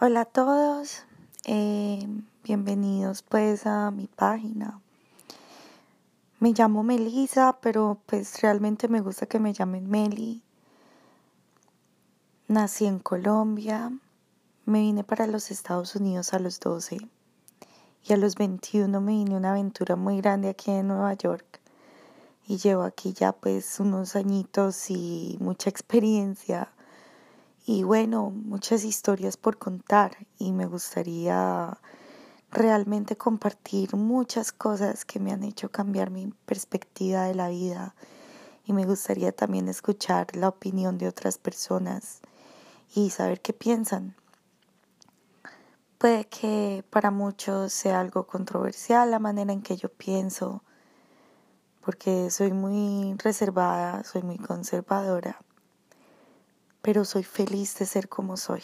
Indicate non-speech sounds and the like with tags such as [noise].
Hola a todos, eh, bienvenidos pues a mi página. Me llamo Melisa, pero pues realmente me gusta que me llamen Meli. Nací en Colombia, me vine para los Estados Unidos a los 12 y a los 21 me vine una aventura muy grande aquí en Nueva York y llevo aquí ya pues unos añitos y mucha [laughs] experiencia y bueno, muchas historias por contar y me gustaría realmente compartir muchas cosas que me han hecho cambiar mi perspectiva de la vida y me gustaría también escuchar la opinión de otras personas y saber qué piensan. Puede que para muchos sea algo controversial la manera en que yo pienso, porque soy muy reservada, soy muy conservadora pero soy feliz de ser como soy.